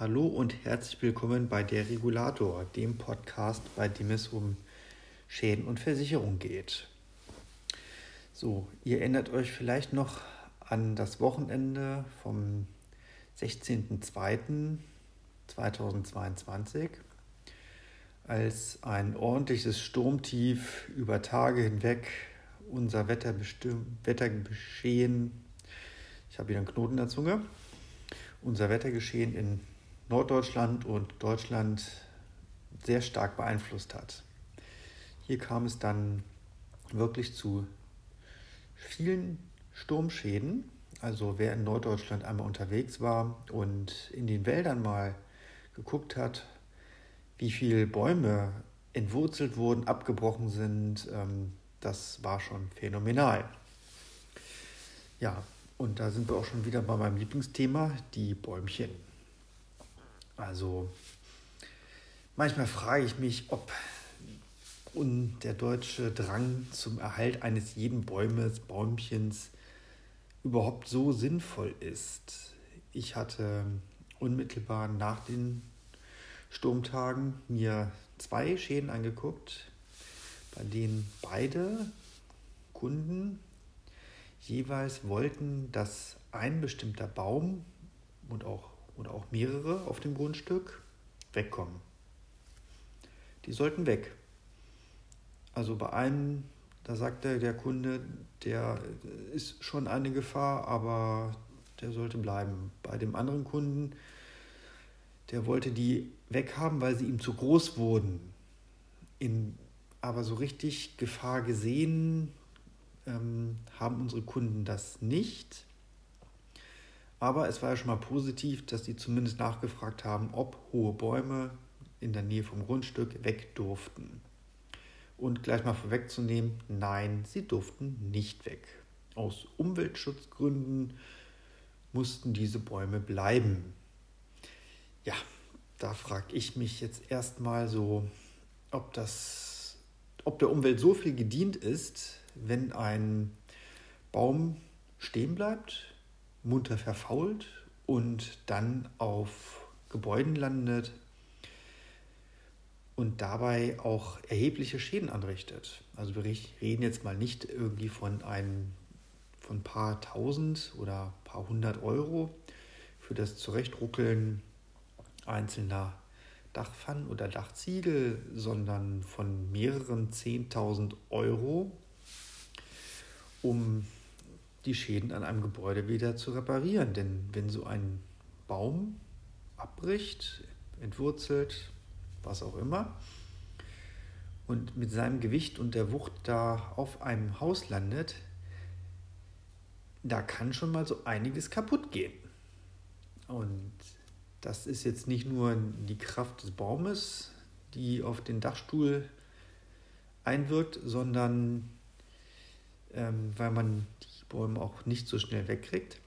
Hallo und herzlich willkommen bei Der Regulator, dem Podcast, bei dem es um Schäden und Versicherung geht. So, ihr erinnert euch vielleicht noch an das Wochenende vom 16.02.2022, als ein ordentliches Sturmtief über Tage hinweg unser Wettergeschehen, ich habe wieder einen Knoten in der Zunge, unser Wettergeschehen in Norddeutschland und Deutschland sehr stark beeinflusst hat. Hier kam es dann wirklich zu vielen Sturmschäden. Also wer in Norddeutschland einmal unterwegs war und in den Wäldern mal geguckt hat, wie viele Bäume entwurzelt wurden, abgebrochen sind, ähm, das war schon phänomenal. Ja, und da sind wir auch schon wieder bei meinem Lieblingsthema, die Bäumchen. Also manchmal frage ich mich, ob und der deutsche Drang zum Erhalt eines jeden Bäumes, Bäumchens überhaupt so sinnvoll ist. Ich hatte unmittelbar nach den Sturmtagen mir zwei Schäden angeguckt, bei denen beide Kunden jeweils wollten, dass ein bestimmter Baum und auch, oder auch mehrere auf dem Grundstück wegkommen. Die sollten weg. Also bei einem, da sagt der, der Kunde, der ist schon eine Gefahr, aber der sollte bleiben. Bei dem anderen Kunden, der wollte die weghaben, weil sie ihm zu groß wurden. In, aber so richtig Gefahr gesehen ähm, haben unsere Kunden das nicht. Aber es war ja schon mal positiv, dass sie zumindest nachgefragt haben, ob hohe Bäume in der Nähe vom Grundstück weg durften. Und gleich mal vorwegzunehmen, nein, sie durften nicht weg. Aus Umweltschutzgründen mussten diese Bäume bleiben. Ja, da frage ich mich jetzt erstmal so, ob das, ob der Umwelt so viel gedient ist, wenn ein Baum stehen bleibt, munter verfault und dann auf Gebäuden landet, und dabei auch erhebliche Schäden anrichtet. Also wir reden jetzt mal nicht irgendwie von ein von paar tausend oder paar hundert Euro für das Zurechtruckeln einzelner Dachpfannen oder Dachziegel, sondern von mehreren zehntausend Euro, um die Schäden an einem Gebäude wieder zu reparieren. Denn wenn so ein Baum abbricht, entwurzelt, was auch immer, und mit seinem Gewicht und der Wucht da auf einem Haus landet, da kann schon mal so einiges kaputt gehen. Und das ist jetzt nicht nur die Kraft des Baumes, die auf den Dachstuhl einwirkt, sondern ähm, weil man die Bäume auch nicht so schnell wegkriegt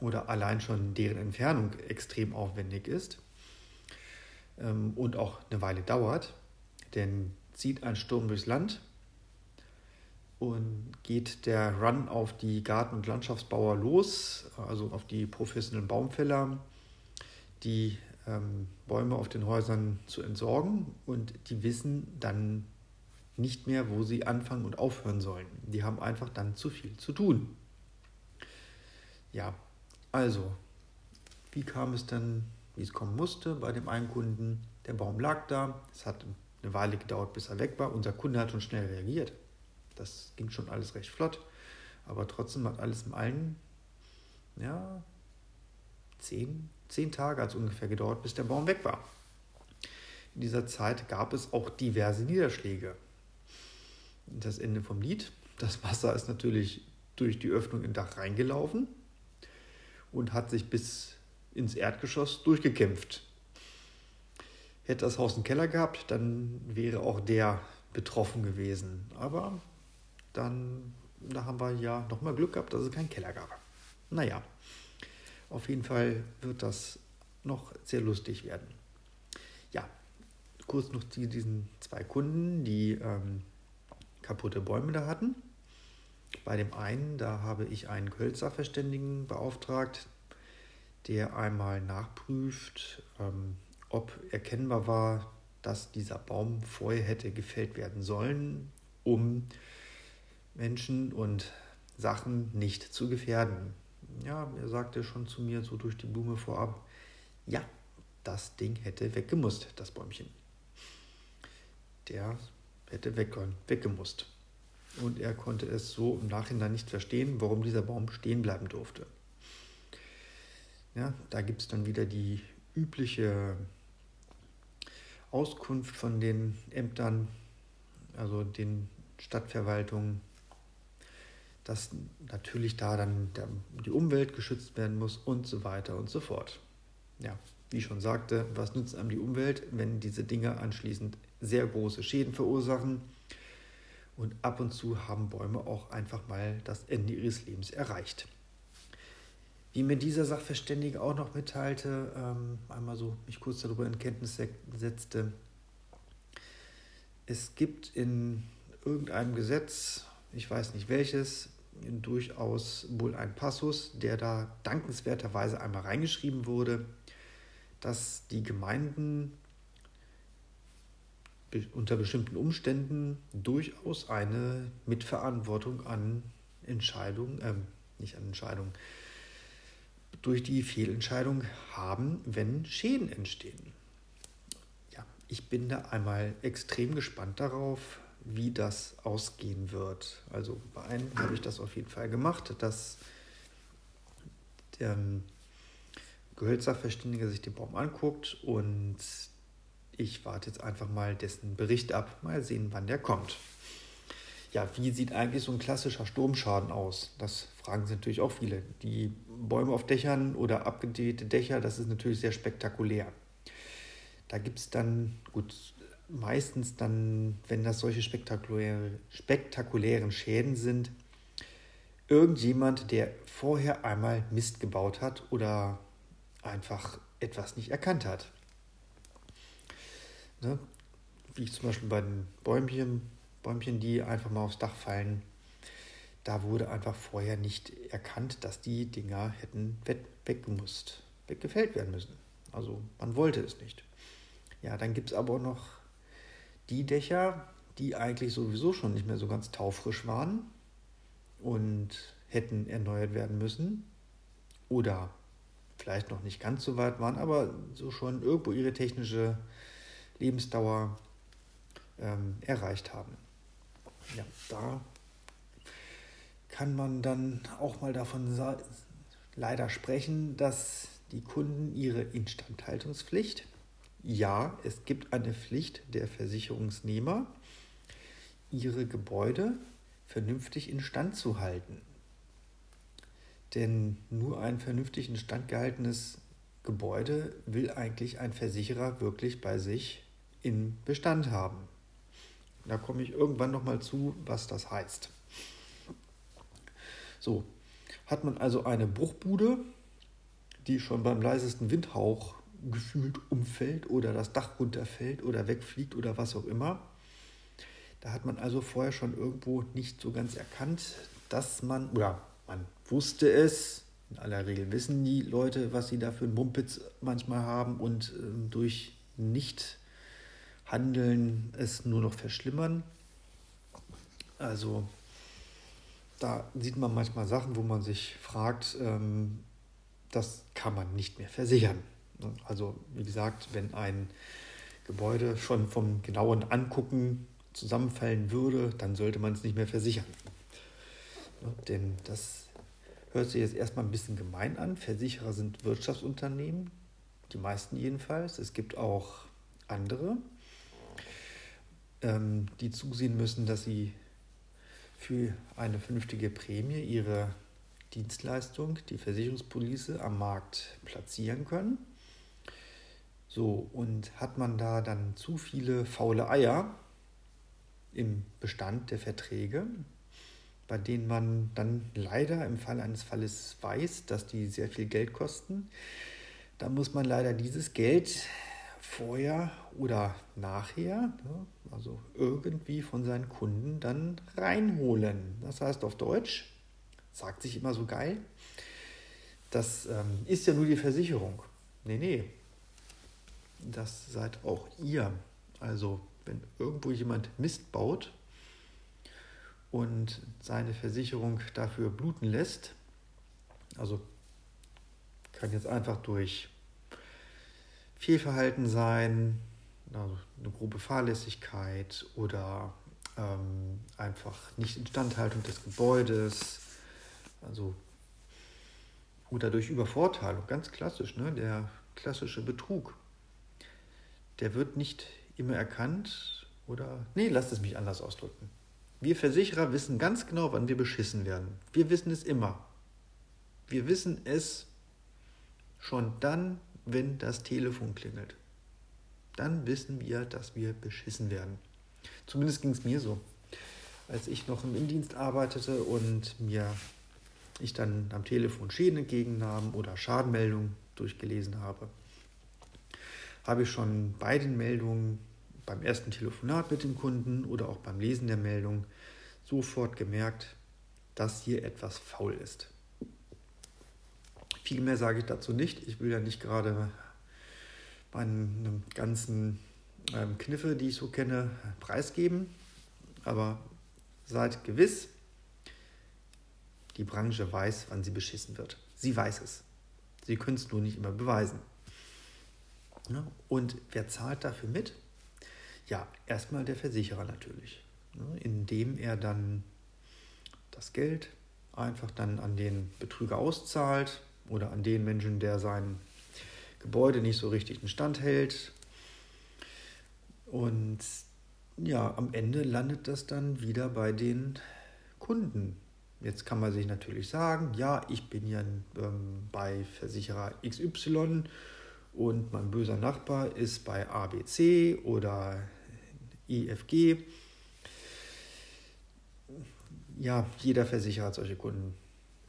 oder allein schon deren Entfernung extrem aufwendig ist ähm, und auch eine Weile dauert, denn zieht ein Sturm durchs Land und geht der Run auf die Garten- und Landschaftsbauer los, also auf die professionellen Baumfäller, die ähm, Bäume auf den Häusern zu entsorgen. Und die wissen dann nicht mehr, wo sie anfangen und aufhören sollen. Die haben einfach dann zu viel zu tun. Ja, also, wie kam es dann wie es kommen musste bei dem einen Kunden. Der Baum lag da, es hat eine Weile gedauert, bis er weg war. Unser Kunde hat schon schnell reagiert. Das ging schon alles recht flott, aber trotzdem hat alles im allen, ja, zehn, zehn Tage hat es ungefähr gedauert, bis der Baum weg war. In dieser Zeit gab es auch diverse Niederschläge. Das Ende vom Lied. Das Wasser ist natürlich durch die Öffnung im Dach reingelaufen und hat sich bis ins Erdgeschoss durchgekämpft. Hätte das Haus einen Keller gehabt, dann wäre auch der betroffen gewesen. Aber dann da haben wir ja nochmal Glück gehabt, dass es keinen Keller gab. Naja, auf jeden Fall wird das noch sehr lustig werden. Ja, kurz noch zu diesen zwei Kunden, die ähm, kaputte Bäume da hatten. Bei dem einen, da habe ich einen Kölzer Verständigen beauftragt, der einmal nachprüft, ähm, ob erkennbar war, dass dieser Baum vorher hätte gefällt werden sollen, um Menschen und Sachen nicht zu gefährden. Ja, er sagte schon zu mir so durch die Blume vorab, ja, das Ding hätte weggemusst, das Bäumchen. Der hätte weg, weggemusst. Und er konnte es so im Nachhinein nicht verstehen, warum dieser Baum stehen bleiben durfte. Ja, da gibt es dann wieder die übliche Auskunft von den Ämtern, also den Stadtverwaltungen, dass natürlich da dann die Umwelt geschützt werden muss und so weiter und so fort. Ja, wie ich schon sagte, was nützt einem die Umwelt, wenn diese Dinge anschließend sehr große Schäden verursachen? Und ab und zu haben Bäume auch einfach mal das Ende ihres Lebens erreicht. Wie mir dieser Sachverständige auch noch mitteilte, ähm, einmal so mich kurz darüber in Kenntnis setzte, es gibt in irgendeinem Gesetz, ich weiß nicht welches, durchaus wohl ein Passus, der da dankenswerterweise einmal reingeschrieben wurde, dass die Gemeinden unter bestimmten Umständen durchaus eine Mitverantwortung an Entscheidungen, äh, nicht an Entscheidungen, durch die Fehlentscheidung haben, wenn Schäden entstehen. Ja, ich bin da einmal extrem gespannt darauf, wie das ausgehen wird. Also bei einem habe ich das auf jeden Fall gemacht, dass der ähm, Gehölzsachverständige sich den Baum anguckt und ich warte jetzt einfach mal dessen Bericht ab. Mal sehen, wann der kommt. Ja, wie sieht eigentlich so ein klassischer Sturmschaden aus? Das fragen sich natürlich auch viele. Die Bäume auf Dächern oder abgedeckte Dächer, das ist natürlich sehr spektakulär. Da gibt es dann, gut, meistens dann, wenn das solche spektakuläre, spektakulären Schäden sind, irgendjemand, der vorher einmal Mist gebaut hat oder einfach etwas nicht erkannt hat. Ne? Wie zum Beispiel bei den Bäumchen, Bäumchen, die einfach mal aufs Dach fallen. Da wurde einfach vorher nicht erkannt, dass die Dinger hätten weggemusst, weggefällt werden müssen. Also man wollte es nicht. Ja, dann gibt es aber noch die Dächer, die eigentlich sowieso schon nicht mehr so ganz taufrisch waren und hätten erneuert werden müssen oder vielleicht noch nicht ganz so weit waren, aber so schon irgendwo ihre technische Lebensdauer ähm, erreicht haben ja, da kann man dann auch mal davon leider sprechen, dass die Kunden ihre Instandhaltungspflicht, ja, es gibt eine Pflicht der Versicherungsnehmer, ihre Gebäude vernünftig instand zu halten. Denn nur ein vernünftig instand gehaltenes Gebäude will eigentlich ein Versicherer wirklich bei sich in Bestand haben. Da komme ich irgendwann nochmal zu, was das heißt. So, hat man also eine Bruchbude, die schon beim leisesten Windhauch gefühlt umfällt oder das Dach runterfällt oder wegfliegt oder was auch immer. Da hat man also vorher schon irgendwo nicht so ganz erkannt, dass man, oder man wusste es, in aller Regel wissen die Leute, was sie da für einen Mumpitz manchmal haben und äh, durch nicht Handeln es nur noch verschlimmern. Also da sieht man manchmal Sachen, wo man sich fragt, ähm, das kann man nicht mehr versichern. Also wie gesagt, wenn ein Gebäude schon vom genauen Angucken zusammenfallen würde, dann sollte man es nicht mehr versichern. Denn das hört sich jetzt erstmal ein bisschen gemein an. Versicherer sind Wirtschaftsunternehmen, die meisten jedenfalls. Es gibt auch andere, ähm, die zusehen müssen, dass sie für eine vernünftige Prämie ihre Dienstleistung, die Versicherungspolice, am Markt platzieren können. So, und hat man da dann zu viele faule Eier im Bestand der Verträge, bei denen man dann leider im Fall eines Falles weiß, dass die sehr viel Geld kosten, dann muss man leider dieses Geld vorher oder nachher, ne, also irgendwie von seinen Kunden dann reinholen. Das heißt auf Deutsch, sagt sich immer so geil, das ähm, ist ja nur die Versicherung. Nee, nee. Das seid auch ihr. Also, wenn irgendwo jemand Mist baut und seine Versicherung dafür bluten lässt, also kann jetzt einfach durch Fehlverhalten sein, also eine grobe Fahrlässigkeit oder ähm, einfach nicht Instandhaltung des Gebäudes, also oder durch Übervorteilung, ganz klassisch, ne? der klassische Betrug. Der wird nicht immer erkannt oder, nee, lasst es mich anders ausdrücken. Wir Versicherer wissen ganz genau, wann wir beschissen werden. Wir wissen es immer. Wir wissen es schon dann, wenn das Telefon klingelt. Dann wissen wir, dass wir beschissen werden. Zumindest ging es mir so. Als ich noch im Innendienst arbeitete und mir ich dann am Telefon Schäden entgegennahm oder Schadenmeldungen durchgelesen habe, habe ich schon bei den Meldungen, beim ersten Telefonat mit dem Kunden oder auch beim Lesen der Meldung sofort gemerkt, dass hier etwas faul ist. Viel mehr sage ich dazu nicht. Ich will ja nicht gerade meine ganzen ähm, Kniffe, die ich so kenne, preisgeben. Aber seid gewiss, die Branche weiß, wann sie beschissen wird. Sie weiß es. Sie können es nur nicht immer beweisen. Ja, und wer zahlt dafür mit? Ja, erstmal der Versicherer natürlich, ne, indem er dann das Geld einfach dann an den Betrüger auszahlt oder an den Menschen, der sein Gebäude nicht so richtig in Stand hält. Und ja, am Ende landet das dann wieder bei den Kunden. Jetzt kann man sich natürlich sagen, ja, ich bin ja ähm, bei Versicherer XY und mein böser Nachbar ist bei ABC oder EFG. Ja, jeder Versicherer hat solche Kunden.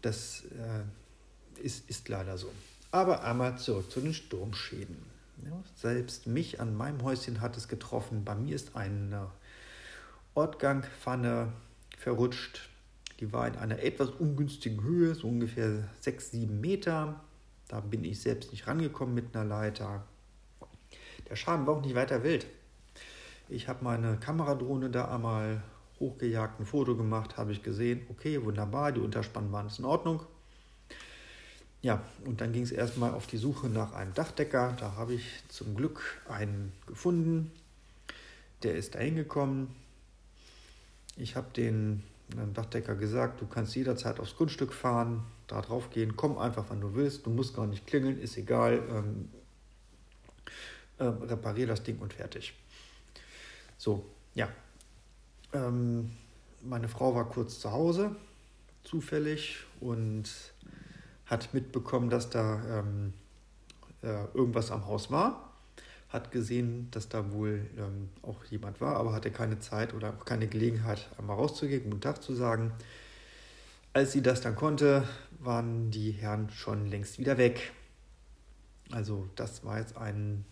Das äh, ist, ist leider so. Aber einmal zurück zu den Sturmschäden. Ja, selbst mich an meinem Häuschen hat es getroffen. Bei mir ist eine Ortgangpfanne verrutscht. Die war in einer etwas ungünstigen Höhe, so ungefähr 6, 7 Meter. Da bin ich selbst nicht rangekommen mit einer Leiter. Der Schaden war auch nicht weiter wild. Ich habe meine Kameradrohne da einmal hochgejagt, ein Foto gemacht, habe ich gesehen, okay, wunderbar, die Unterspannbahn ist in Ordnung. Ja, und dann ging es erstmal auf die Suche nach einem Dachdecker. Da habe ich zum Glück einen gefunden. Der ist dahin gekommen. Ich habe den Dachdecker gesagt, du kannst jederzeit aufs Grundstück fahren, da drauf gehen, komm einfach, wann du willst, du musst gar nicht klingeln, ist egal, ähm, äh, reparier das Ding und fertig. So, ja. Ähm, meine Frau war kurz zu Hause, zufällig, und hat mitbekommen, dass da ähm, äh, irgendwas am Haus war hat gesehen, dass da wohl ähm, auch jemand war, aber hatte keine Zeit oder auch keine Gelegenheit, einmal rauszugehen, guten Tag zu sagen. Als sie das dann konnte, waren die Herren schon längst wieder weg. Also das war jetzt ein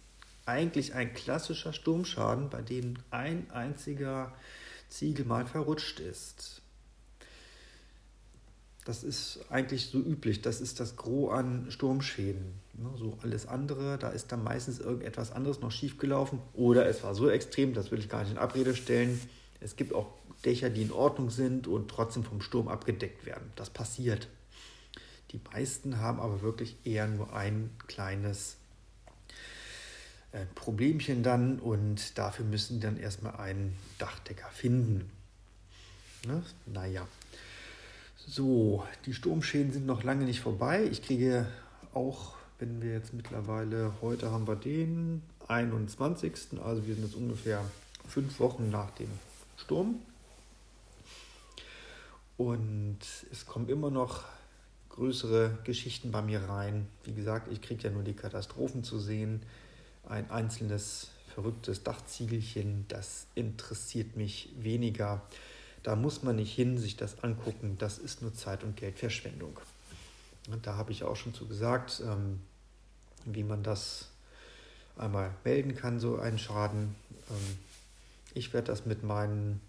eigentlich ein klassischer Sturmschaden, bei dem ein einziger Ziegel mal verrutscht ist. Das ist eigentlich so üblich. Das ist das Gros an Sturmschäden. Ne, so alles andere, da ist dann meistens irgendetwas anderes noch schiefgelaufen. Oder es war so extrem, das will ich gar nicht in Abrede stellen. Es gibt auch Dächer, die in Ordnung sind und trotzdem vom Sturm abgedeckt werden. Das passiert. Die meisten haben aber wirklich eher nur ein kleines äh, Problemchen dann und dafür müssen dann erstmal einen Dachdecker finden. Ne? Naja. So, die Sturmschäden sind noch lange nicht vorbei. Ich kriege auch, wenn wir jetzt mittlerweile, heute haben wir den 21. Also wir sind jetzt ungefähr fünf Wochen nach dem Sturm. Und es kommen immer noch größere Geschichten bei mir rein. Wie gesagt, ich kriege ja nur die Katastrophen zu sehen. Ein einzelnes verrücktes Dachziegelchen, das interessiert mich weniger. Da muss man nicht hin, sich das angucken. Das ist nur Zeit- und Geldverschwendung. Und da habe ich auch schon zu gesagt, ähm, wie man das einmal melden kann, so einen Schaden. Ähm, ich werde das mit meinen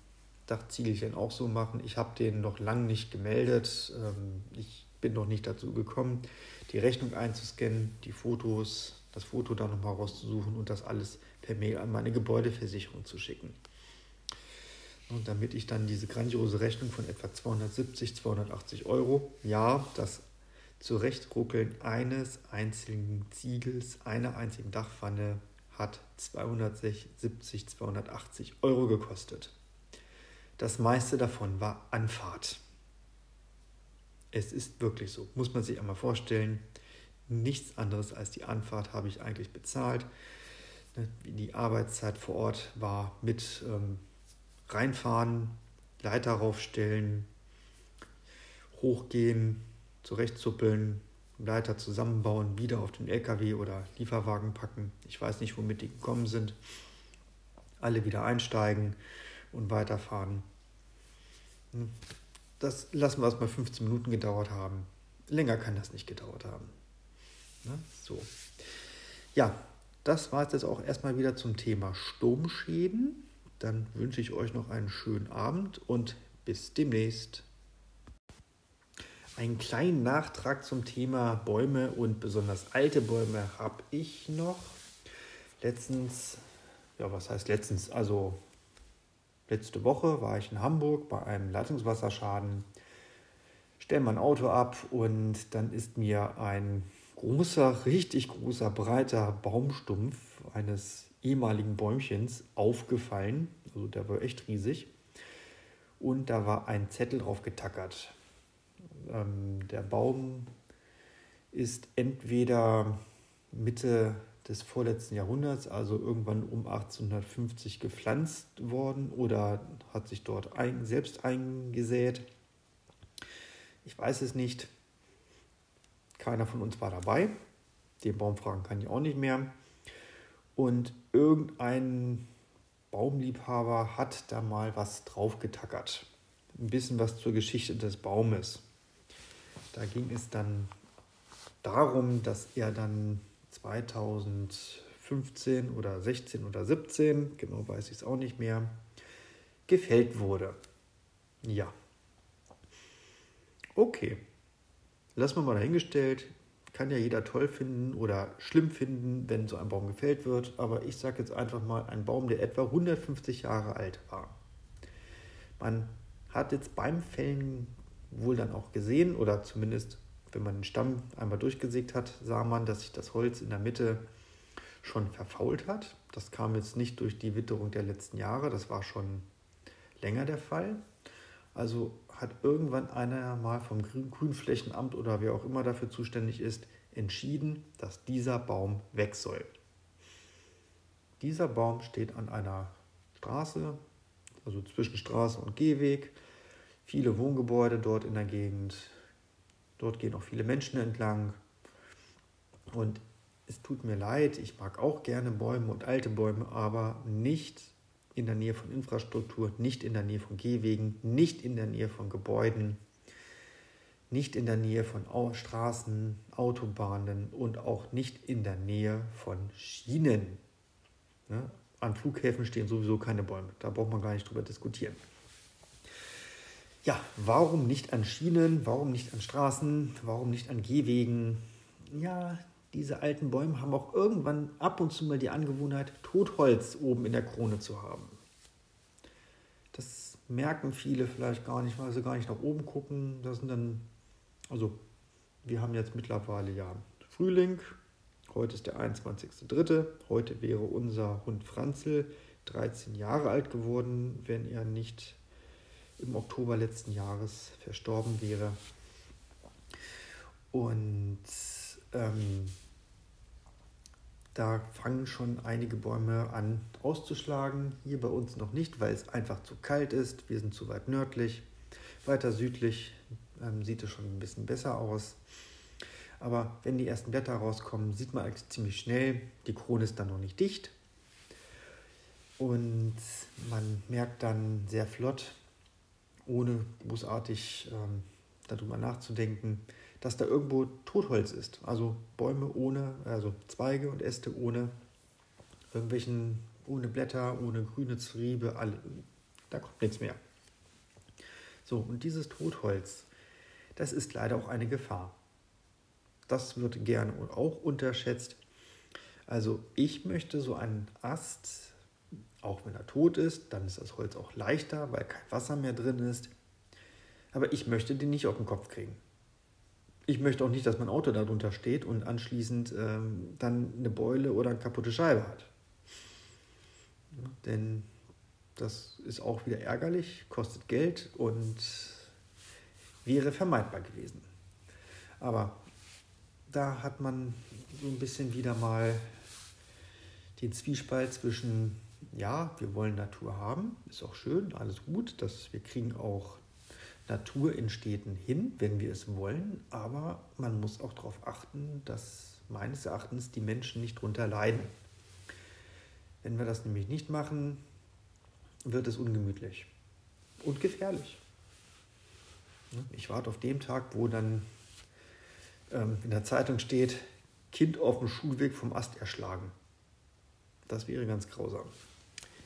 Dachziegelchen auch so machen. Ich habe den noch lange nicht gemeldet. Ähm, ich bin noch nicht dazu gekommen, die Rechnung einzuscannen, die Fotos, das Foto dann nochmal rauszusuchen und das alles per Mail an meine Gebäudeversicherung zu schicken. Und damit ich dann diese grandiose Rechnung von etwa 270, 280 Euro, ja, das Zurechtruckeln eines einzigen Ziegels, einer einzigen Dachpfanne hat 270, 280 Euro gekostet. Das meiste davon war Anfahrt. Es ist wirklich so, muss man sich einmal vorstellen. Nichts anderes als die Anfahrt habe ich eigentlich bezahlt. Die Arbeitszeit vor Ort war mit ähm, reinfahren, Leiter raufstellen, hochgehen, zurechtzuppeln, Leiter zusammenbauen, wieder auf den LKW oder Lieferwagen packen. Ich weiß nicht, womit die gekommen sind. Alle wieder einsteigen und weiterfahren. Hm. Das lassen wir erstmal 15 Minuten gedauert haben. Länger kann das nicht gedauert haben. Na, so. Ja, das war es jetzt auch erstmal wieder zum Thema Sturmschäden. Dann wünsche ich euch noch einen schönen Abend und bis demnächst. Einen kleinen Nachtrag zum Thema Bäume und besonders alte Bäume habe ich noch. Letztens, ja, was heißt letztens? Also letzte Woche war ich in Hamburg bei einem Leitungswasserschaden, stelle mein Auto ab und dann ist mir ein großer, richtig großer, breiter Baumstumpf eines ehemaligen Bäumchens aufgefallen. Also der war echt riesig. Und da war ein Zettel drauf getackert. Ähm, der Baum ist entweder Mitte des vorletzten Jahrhunderts, also irgendwann um 1850 gepflanzt worden oder hat sich dort ein, selbst eingesät. Ich weiß es nicht. Keiner von uns war dabei. Den Baum fragen kann ich auch nicht mehr. Und irgendein Baumliebhaber hat da mal was drauf getackert. Ein bisschen was zur Geschichte des Baumes. Da ging es dann darum, dass er dann 2015 oder 16 oder 17, genau weiß ich es auch nicht mehr, gefällt wurde. Ja. Okay. Lassen wir mal dahingestellt. Kann ja jeder toll finden oder schlimm finden, wenn so ein Baum gefällt wird. Aber ich sage jetzt einfach mal, ein Baum, der etwa 150 Jahre alt war. Man hat jetzt beim Fällen wohl dann auch gesehen oder zumindest wenn man den Stamm einmal durchgesägt hat, sah man, dass sich das Holz in der Mitte schon verfault hat. Das kam jetzt nicht durch die Witterung der letzten Jahre, das war schon länger der Fall. Also hat irgendwann einer mal vom Grünflächenamt oder wer auch immer dafür zuständig ist, entschieden, dass dieser Baum weg soll. Dieser Baum steht an einer Straße, also zwischen Straße und Gehweg, viele Wohngebäude dort in der Gegend, Dort gehen auch viele Menschen entlang. Und es tut mir leid, ich mag auch gerne Bäume und alte Bäume, aber nicht in der Nähe von Infrastruktur, nicht in der Nähe von Gehwegen, nicht in der Nähe von Gebäuden, nicht in der Nähe von Straßen, Autobahnen und auch nicht in der Nähe von Schienen. Ne? An Flughäfen stehen sowieso keine Bäume, da braucht man gar nicht drüber diskutieren. Ja, warum nicht an Schienen, warum nicht an Straßen, warum nicht an Gehwegen? Ja, diese alten Bäume haben auch irgendwann ab und zu mal die Angewohnheit, Totholz oben in der Krone zu haben. Das merken viele vielleicht gar nicht, weil sie gar nicht nach oben gucken. Das sind dann, also wir haben jetzt mittlerweile ja Frühling. Heute ist der 21.03. Heute wäre unser Hund Franzl 13 Jahre alt geworden, wenn er nicht im Oktober letzten Jahres verstorben wäre. Und ähm, da fangen schon einige Bäume an auszuschlagen. Hier bei uns noch nicht, weil es einfach zu kalt ist. Wir sind zu weit nördlich. Weiter südlich ähm, sieht es schon ein bisschen besser aus. Aber wenn die ersten Blätter rauskommen, sieht man eigentlich ziemlich schnell, die Krone ist dann noch nicht dicht. Und man merkt dann sehr flott, ohne großartig ähm, darüber nachzudenken, dass da irgendwo Totholz ist. Also Bäume ohne, also Zweige und Äste ohne irgendwelchen, ohne Blätter, ohne grüne Zwiebe, alle, da kommt nichts mehr. So, und dieses Totholz, Das ist leider auch eine Gefahr. Das wird gerne auch unterschätzt. Also ich möchte so einen Ast, auch wenn er tot ist, dann ist das Holz auch leichter, weil kein Wasser mehr drin ist. Aber ich möchte den nicht auf den Kopf kriegen. Ich möchte auch nicht, dass mein Auto darunter steht und anschließend ähm, dann eine Beule oder eine kaputte Scheibe hat. Ja, denn das ist auch wieder ärgerlich, kostet Geld und wäre vermeidbar gewesen. Aber da hat man so ein bisschen wieder mal den Zwiespalt zwischen, ja, wir wollen Natur haben, ist auch schön, alles gut, dass wir kriegen auch Natur in Städten hin, wenn wir es wollen, aber man muss auch darauf achten, dass meines Erachtens die Menschen nicht darunter leiden. Wenn wir das nämlich nicht machen, wird es ungemütlich und gefährlich. Ich warte auf dem Tag, wo dann ähm, in der Zeitung steht, Kind auf dem Schulweg vom Ast erschlagen. Das wäre ganz grausam.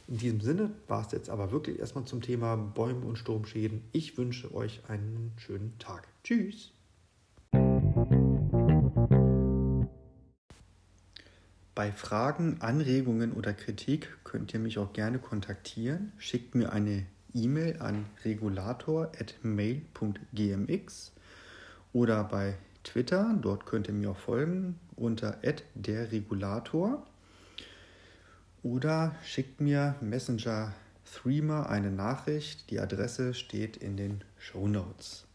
In diesem Sinne war es jetzt aber wirklich erstmal zum Thema Bäume und Sturmschäden. Ich wünsche euch einen schönen Tag. Tschüss. Bei Fragen, Anregungen oder Kritik könnt ihr mich auch gerne kontaktieren. Schickt mir eine E-Mail an regulator.mail.gmx oder bei Twitter, dort könnt ihr mir auch folgen unter derregulator oder schickt mir Messenger Threema eine Nachricht. Die Adresse steht in den Show Notes.